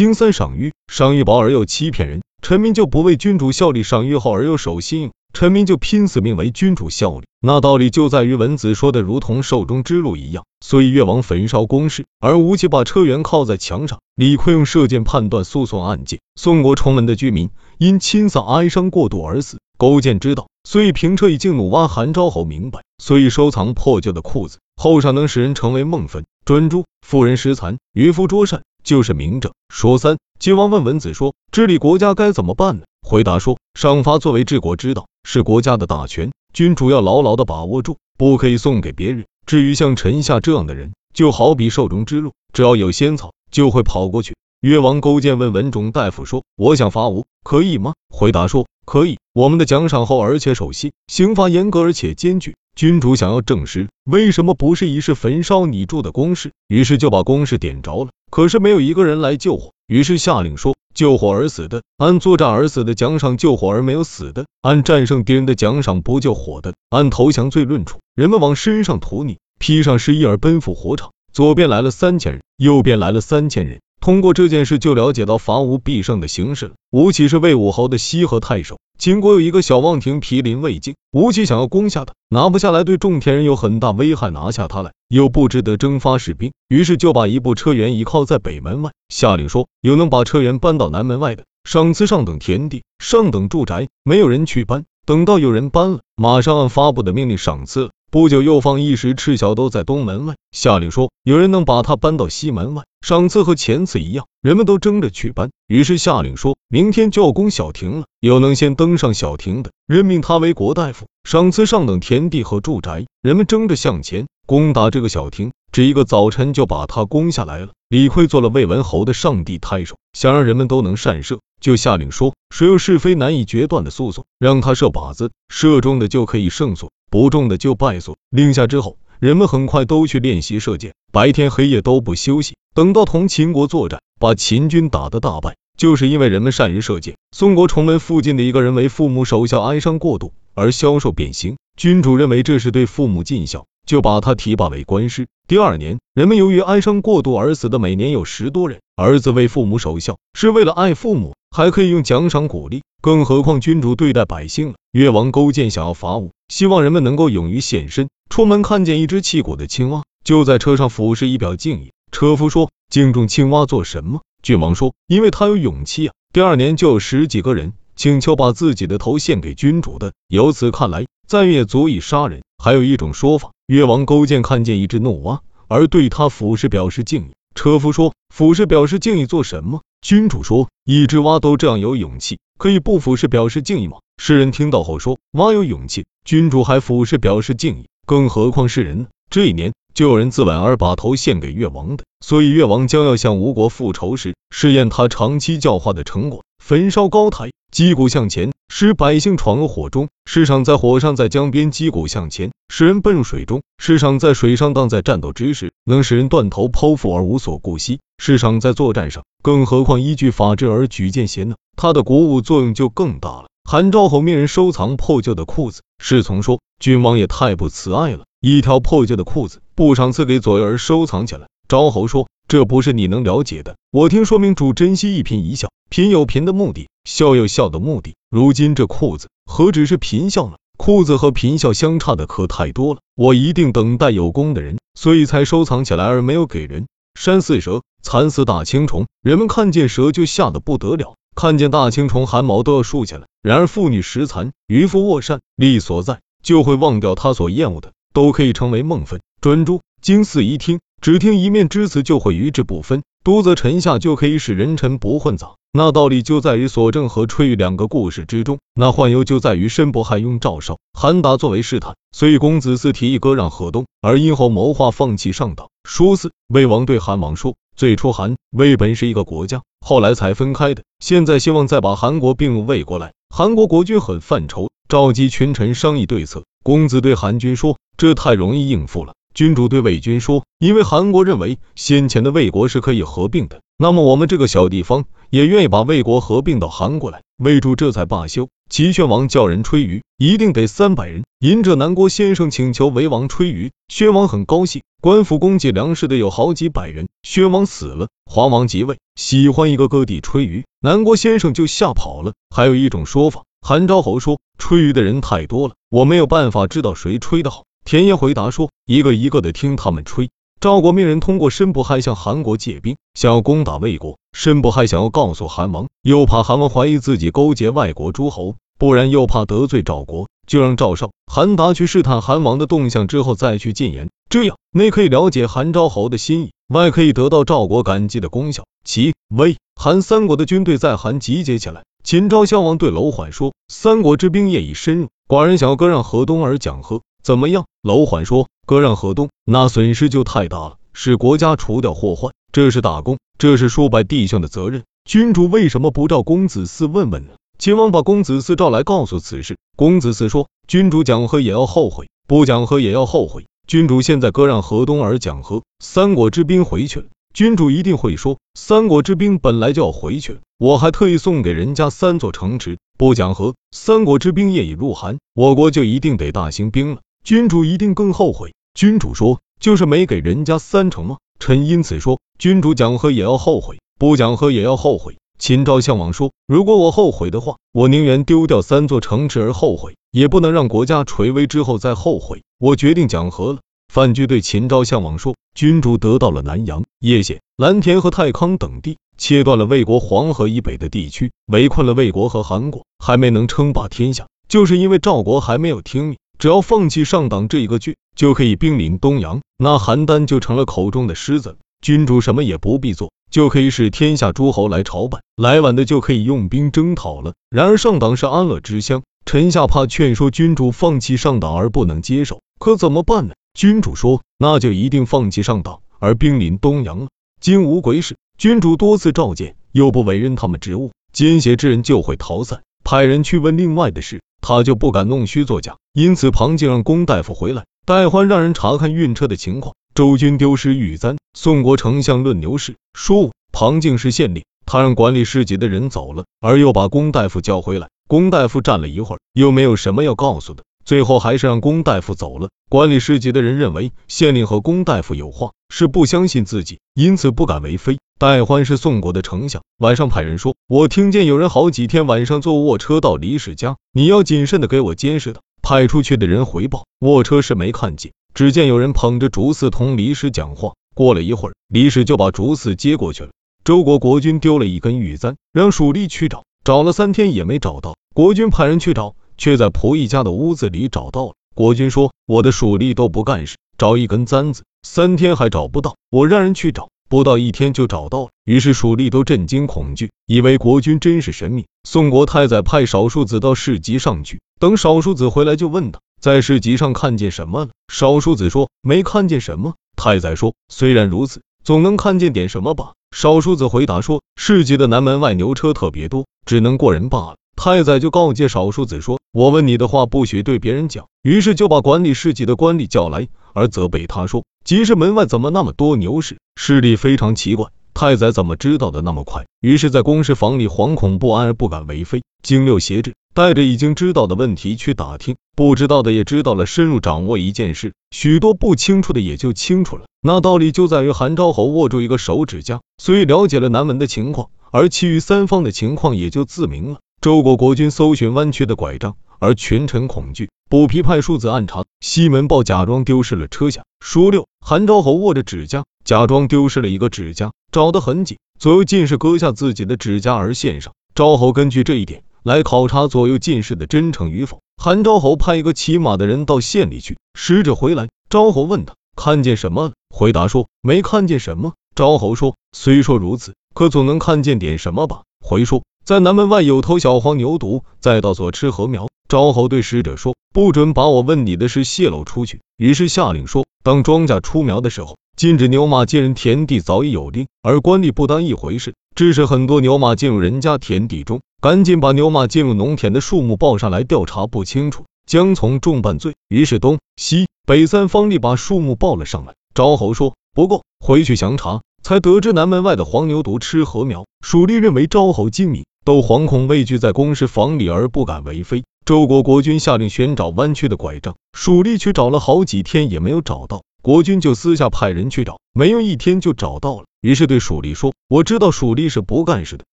经三赏玉，赏玉薄而又欺骗人，臣民就不为君主效力；赏玉厚而又守信用，臣民就拼死命为君主效力。那道理就在于文子说的如同寿终之路一样。所以越王焚烧宫室，而吴起把车辕靠在墙上。李逵用射箭判断诉讼案件。宋国崇文的居民因亲丧哀伤过度而死。勾践知道，所以平车以敬怒。挖韩昭侯明白，所以收藏破旧的裤子，后上能使人成为梦坟。专诸妇人失残，渔夫捉善，就是明着。说三，晋王问文子说，治理国家该怎么办呢？回答说，赏罚作为治国之道，是国家的大权，君主要牢牢的把握住，不可以送给别人。至于像臣下这样的人，就好比兽中之路，只要有仙草，就会跑过去。越王勾践问文种大夫说：“我想伐吴，可以吗？”回答说：“可以。我们的奖赏厚而且守信，刑罚严格而且艰巨。君主想要证实为什么不是一事焚烧你住的宫室，于是就把宫室点着了。可是没有一个人来救火，于是下令说：救火而死的，按作战而死的奖赏；救火而没有死的，按战胜敌人的奖赏；不救火的，按投降罪论处。人们往身上涂泥，披上湿衣而奔赴火场。左边来了三千人，右边来了三千人。”通过这件事就了解到伐吴必胜的形势了。吴起是魏武侯的西河太守，秦国有一个小望亭毗邻魏境，吴起想要攻下他，拿不下来对种田人有很大危害，拿下他来又不值得征发士兵，于是就把一部车辕倚靠在北门外，下令说有能把车辕搬到南门外的，赏赐上等田地，上等住宅。没有人去搬，等到有人搬了，马上按发布的命令赏赐。不久又放一时赤小都在东门外，下令说有人能把他搬到西门外，赏赐和前次一样，人们都争着去搬。于是下令说明天就要攻小亭了，有能先登上小亭的，任命他为国大夫，赏赐上等田地和住宅。人们争着向前攻打这个小亭，只一个早晨就把他攻下来了。李逵做了魏文侯的上帝太守，想让人们都能善射，就下令说谁有是非难以决断的诉讼，让他射靶子，射中的就可以胜诉。不中的就败诉。令下之后，人们很快都去练习射箭，白天黑夜都不休息。等到同秦国作战，把秦军打得大败，就是因为人们善于射箭。宋国崇文附近的一个人为父母守孝哀伤过度而消瘦变形，君主认为这是对父母尽孝，就把他提拔为官师。第二年，人们由于哀伤过度而死的每年有十多人。儿子为父母守孝，是为了爱父母，还可以用奖赏鼓励。更何况君主对待百姓了。越王勾践想要伐吴，希望人们能够勇于献身。出门看见一只气鼓的青蛙，就在车上俯视以表敬意。车夫说：“敬重青蛙做什么？”郡王说：“因为他有勇气啊。”第二年就有十几个人请求把自己的头献给君主的。由此看来，赞誉也足以杀人。还有一种说法，越王勾践看见一只怒蛙，而对他俯视表示敬意。车夫说：“俯视表示敬意做什么？”君主说：“一只蛙都这样有勇气，可以不俯视表示敬意吗？”世人听到后说：“蛙有勇气，君主还俯视表示敬意，更何况是人呢？”这一年，就有人自刎而把头献给越王的。所以越王将要向吴国复仇时，试验他长期教化的成果，焚烧高台，击鼓向前。使百姓闯入火中，时常在火上；在江边击鼓向前，使人奔入水中；时常在水上，荡在战斗之时，能使人断头剖腹而无所顾惜；时常在作战上，更何况依据法制而举荐贤呢？他的鼓舞作用就更大了。韩昭侯命人收藏破旧的裤子，侍从说：“君王也太不慈爱了，一条破旧的裤子不赏赐给左右而收藏起来。”昭侯说：“这不是你能了解的。我听说明主珍惜一颦一笑，贫有贫的目的，笑有笑的目的。如今这裤子何止是贫笑了？裤子和贫笑相差的可太多了。我一定等待有功的人，所以才收藏起来而没有给人。山似蛇，蚕似大青虫，人们看见蛇就吓得不得了，看见大青虫汗毛都要竖起来。然而妇女食蚕，渔夫卧善，利所在，就会忘掉他所厌恶的，都可以成为梦分。专诸经四一听。只听一面之词就会与之不分，独则臣下就可以使人臣不混杂。那道理就在于索正和吹玉两个故事之中。那幻忧就在于申伯还用赵绍、韩达作为试探，所以公子嗣提议割让河东，而殷侯谋划放弃上党。说四，魏王对韩王说：最初韩魏本是一个国家，后来才分开的。现在希望再把韩国并入魏国来。韩国国君很犯愁，召集群臣商议对策。公子对韩君说：这太容易应付了。君主对魏军说：“因为韩国认为先前的魏国是可以合并的，那么我们这个小地方也愿意把魏国合并到韩国来。魏主这才罢休。齐宣王叫人吹竽，一定得三百人。因着南郭先生请求为王吹竽，宣王很高兴。官府供给粮食的有好几百人。宣王死了，华王即位，喜欢一个个地吹竽，南郭先生就吓跑了。还有一种说法，韩昭侯说吹竽的人太多了，我没有办法知道谁吹得好。田野回答说，一个一个的听他们吹。赵国命人通过申不害向韩国借兵，想要攻打魏国。申不害想要告诉韩王，又怕韩王怀疑自己勾结外国诸侯，不然又怕得罪赵国，就让赵少、韩达去试探韩王的动向，之后再去进言。这样内可以了解韩昭侯的心意，外可以得到赵国感激的功效。齐、魏、韩三国的军队在韩集结起来。秦昭襄王对楼缓说：“三国之兵业已深入，寡人想要割让河东而讲和，怎么样？”楼缓说。割让河东，那损失就太大了，使国家除掉祸患，这是大功，这是数百弟兄的责任。君主为什么不召公子嗣问问呢？秦王把公子嗣召来，告诉此事。公子嗣说：“君主讲和也要后悔，不讲和也要后悔。君主现在割让河东而讲和，三国之兵回去了，君主一定会说：三国之兵本来就要回去了，我还特意送给人家三座城池。不讲和，三国之兵业已入韩，我国就一定得大兴兵了，君主一定更后悔。”君主说，就是没给人家三成吗？臣因此说，君主讲和也要后悔，不讲和也要后悔。秦昭襄王说，如果我后悔的话，我宁愿丢掉三座城池而后悔，也不能让国家垂危之后再后悔。我决定讲和了。范雎对秦昭襄王说，君主得到了南阳、叶县、蓝田和太康等地，切断了魏国黄河以北的地区，围困了魏国和韩国，还没能称霸天下，就是因为赵国还没有听命。只要放弃上党这一个郡，就可以兵临东阳，那邯郸就成了口中的狮子。君主什么也不必做，就可以使天下诸侯来朝拜，来晚的就可以用兵征讨了。然而上党是安乐之乡，臣下怕劝说君主放弃上党而不能接受，可怎么办呢？君主说，那就一定放弃上党而兵临东阳了。今无鬼使，君主多次召见，又不委任他们职务，奸邪之人就会逃散，派人去问另外的事。他就不敢弄虚作假，因此庞静让龚大夫回来，戴欢让人查看运车的情况。周军丢失玉簪，宋国丞相论牛氏说庞静是县令，他让管理市集的人走了，而又把龚大夫叫回来。龚大夫站了一会儿，又没有什么要告诉的，最后还是让龚大夫走了。管理市集的人认为县令和龚大夫有话，是不相信自己，因此不敢为非。戴欢是宋国的丞相，晚上派人说：“我听见有人好几天晚上坐卧车到李氏家，你要谨慎的给我监视他。”派出去的人回报，卧车是没看见，只见有人捧着竹子同李氏讲话。过了一会儿，李氏就把竹子接过去了。周国国君丢了一根玉簪，让蜀吏去找，找了三天也没找到。国君派人去找，却在仆役家的屋子里找到了。国君说：“我的属吏都不干事，找一根簪子，三天还找不到，我让人去找。”不到一天就找到了，于是属吏都震惊恐惧，以为国君真是神秘。宋国太宰派少数子到市集上去，等少数子回来就问他，在市集上看见什么了？少数子说没看见什么。太宰说虽然如此，总能看见点什么吧？少数子回答说市集的南门外牛车特别多，只能过人罢了。太宰就告诫少数子说，我问你的话不许对别人讲。于是就把管理市集的官吏叫来，而责备他说。集市门外怎么那么多牛市？势力非常奇怪，太宰怎么知道的那么快？于是，在公事房里惶恐不安而不敢为非。经六挟制，带着已经知道的问题去打听，不知道的也知道了，深入掌握一件事，许多不清楚的也就清楚了。那道理就在于韩昭侯握住一个手指甲，所以了解了南门的情况，而其余三方的情况也就自明了。周国国君搜寻弯曲的拐杖。而群臣恐惧，补皮派庶子暗查。西门豹假装丢失了车下。书六，韩昭侯握着指甲，假装丢失了一个指甲，找得很紧，左右进士割下自己的指甲而献上。昭侯根据这一点来考察左右进士的真诚与否。韩昭侯派一个骑马的人到县里去，使者回来，昭侯问他看见什么了，回答说没看见什么。昭侯说虽说如此，可总能看见点什么吧？回说在南门外有头小黄牛犊在道所吃禾苗。昭侯对使者说：“不准把我问你的事泄露出去。”于是下令说：“当庄稼出苗的时候，禁止牛马进人田地，早已有令。而官吏不当一回事，致使很多牛马进入人家田地中，赶紧把牛马进入农田的数目报上来。调查不清楚，将从重办罪。”于是东西北三方吏把数目报了上来。昭侯说：“不够，回去详查，才得知南门外的黄牛犊吃禾苗。蜀吏认为昭侯精明，都惶恐畏惧在公事房里而不敢为非。周国国君下令寻找弯曲的拐杖，蜀吏去找了好几天也没有找到。国君就私下派人去找，没用一天就找到了。于是对蜀吏说：“我知道蜀吏是不干事的，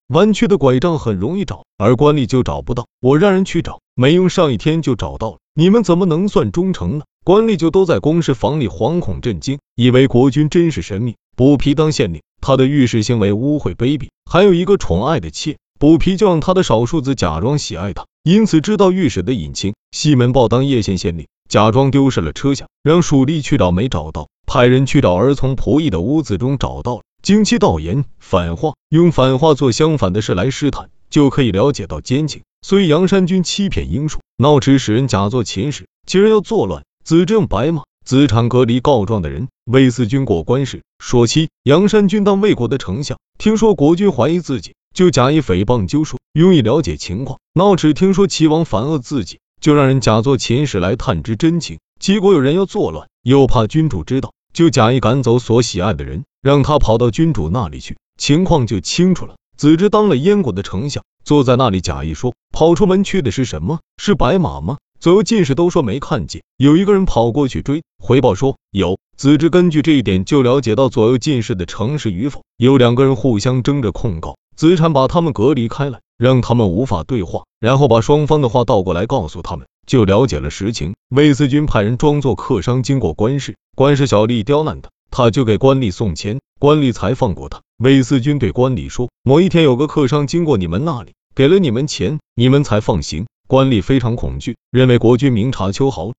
弯曲的拐杖很容易找，而官吏就找不到。我让人去找，没用上一天就找到了。你们怎么能算忠诚呢？”官吏就都在公事房里惶恐震惊，以为国君真是神明。补皮当县令，他的御史行为污秽卑鄙，还有一个宠爱的妾。补皮就让他的少数子假装喜爱他，因此知道御史的隐情。西门豹当叶县县令。假装丢失了车厢，让蜀吏去找，没找到，派人去找，而从仆役的屋子中找到了。经其道言反话，用反话做相反的事来试探，就可以了解到奸情。所以杨山君欺骗英叔，闹指使人假作秦使，其人要作乱。子正白马，子产隔离告状的人，魏四军过关时。说七，杨山君当魏国的丞相，听说国君怀疑自己，就假意诽谤纠说，用以了解情况。闹只听说齐王反恶自己。就让人假作秦使来探知真情，结果有人要作乱，又怕君主知道，就假意赶走所喜爱的人，让他跑到君主那里去，情况就清楚了。子之当了燕国的丞相，坐在那里假意说，跑出门去的是什么？是白马吗？左右进士都说没看见。有一个人跑过去追，回报说有。子之根据这一点就了解到左右进士的诚实与否。有两个人互相争着控告，子产把他们隔离开来。让他们无法对话，然后把双方的话倒过来告诉他们，就了解了实情。魏思军派人装作客商经过官市，官市小吏刁难他，他就给官吏送钱，官吏才放过他。魏思军对官吏说，某一天有个客商经过你们那里，给了你们钱，你们才放行。官吏非常恐惧，认为国君明察秋毫，